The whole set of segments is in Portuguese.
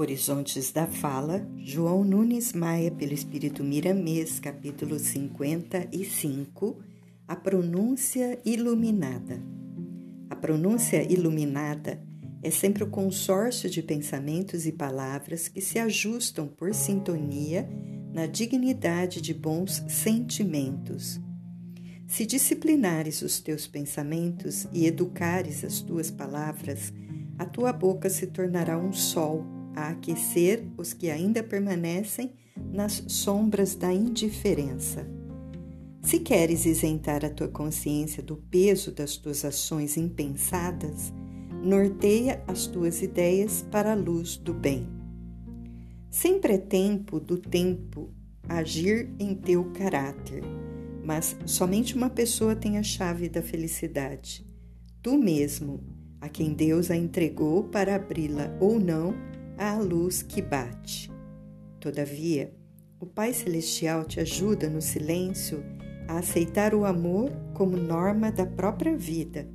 Horizontes da Fala, João Nunes Maia, pelo Espírito Miramês, capítulo 55, a pronúncia iluminada. A pronúncia iluminada é sempre o consórcio de pensamentos e palavras que se ajustam por sintonia na dignidade de bons sentimentos. Se disciplinares os teus pensamentos e educares as tuas palavras, a tua boca se tornará um sol a aquecer os que ainda permanecem nas sombras da indiferença. Se queres isentar a tua consciência do peso das tuas ações impensadas, norteia as tuas ideias para a luz do bem. Sempre é tempo do tempo agir em teu caráter, mas somente uma pessoa tem a chave da felicidade. Tu mesmo, a quem Deus a entregou para abri-la ou não à luz que bate. Todavia, o Pai Celestial te ajuda no silêncio a aceitar o amor como norma da própria vida.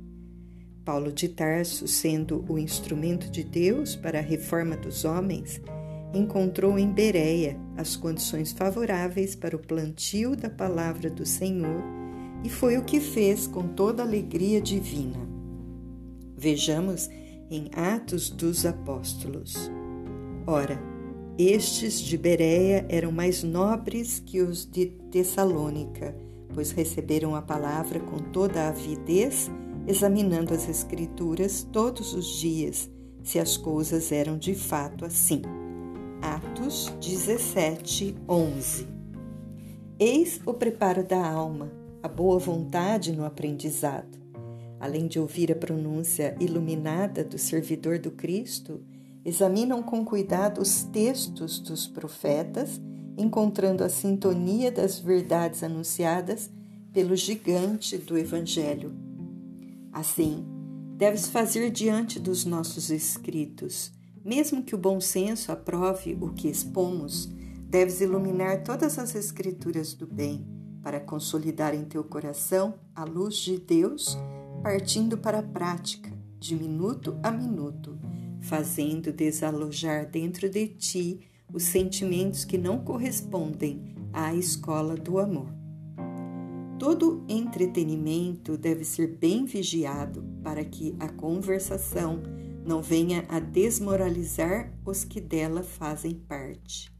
Paulo de Tarso, sendo o instrumento de Deus para a reforma dos homens, encontrou em Bereia as condições favoráveis para o plantio da palavra do Senhor e foi o que fez com toda alegria divina. Vejamos em Atos dos Apóstolos. Ora, estes de Bereia eram mais nobres que os de Tessalônica, pois receberam a palavra com toda a avidez, examinando as Escrituras todos os dias, se as coisas eram de fato assim. Atos 17, 11 Eis o preparo da alma, a boa vontade no aprendizado. Além de ouvir a pronúncia iluminada do servidor do Cristo, examinam com cuidado os textos dos profetas, encontrando a sintonia das verdades anunciadas pelo gigante do Evangelho. Assim, deves fazer diante dos nossos escritos. Mesmo que o bom senso aprove o que expomos, deves iluminar todas as escrituras do bem, para consolidar em teu coração a luz de Deus, partindo para a prática, de minuto a minuto fazendo desalojar dentro de ti os sentimentos que não correspondem à escola do amor. Todo entretenimento deve ser bem vigiado para que a conversação não venha a desmoralizar os que dela fazem parte.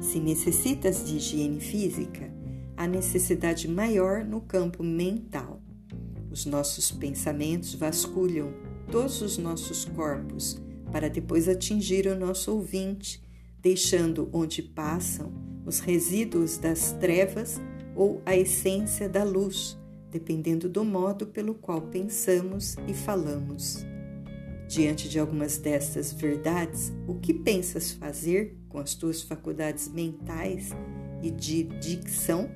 Se necessitas de higiene física, há necessidade maior no campo mental. Os nossos pensamentos vasculham todos os nossos corpos, para depois atingir o nosso ouvinte, deixando onde passam os resíduos das trevas ou a essência da luz, dependendo do modo pelo qual pensamos e falamos. Diante de algumas destas verdades, o que pensas fazer com as tuas faculdades mentais e de dicção?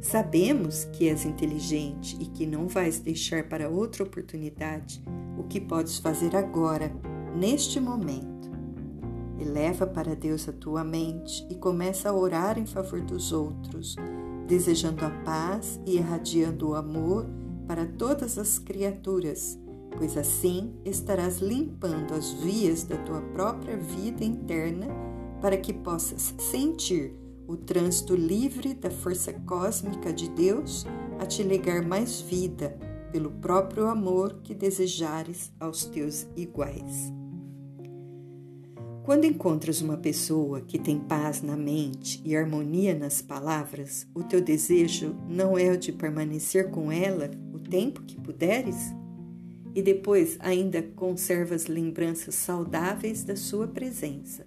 Sabemos que és inteligente e que não vais deixar para outra oportunidade o que podes fazer agora, neste momento. Eleva para Deus a tua mente e começa a orar em favor dos outros, desejando a paz e irradiando o amor para todas as criaturas, pois assim estarás limpando as vias da tua própria vida interna para que possas sentir o trânsito livre da força cósmica de Deus a te legar mais vida pelo próprio amor que desejares aos teus iguais. Quando encontras uma pessoa que tem paz na mente e harmonia nas palavras, o teu desejo não é o de permanecer com ela o tempo que puderes? E depois ainda conservas lembranças saudáveis da sua presença.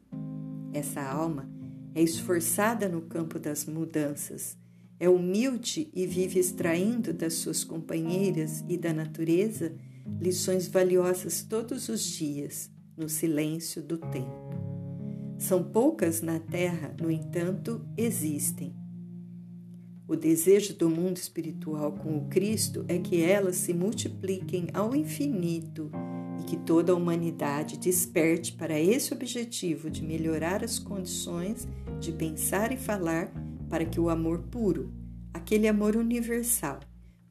Essa alma é esforçada no campo das mudanças, é humilde e vive extraindo das suas companheiras e da natureza lições valiosas todos os dias, no silêncio do tempo. São poucas na Terra, no entanto, existem. O desejo do mundo espiritual com o Cristo é que elas se multipliquem ao infinito e que toda a humanidade desperte para esse objetivo de melhorar as condições de pensar e falar para que o amor puro, aquele amor universal,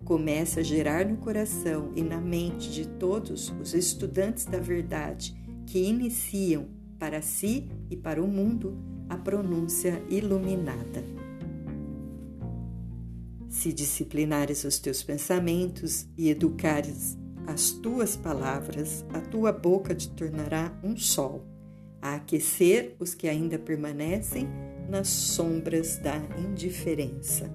comece a gerar no coração e na mente de todos os estudantes da verdade que iniciam para si e para o mundo a pronúncia iluminada. Se disciplinares os teus pensamentos e educares as tuas palavras, a tua boca te tornará um sol, a aquecer os que ainda permanecem nas sombras da indiferença.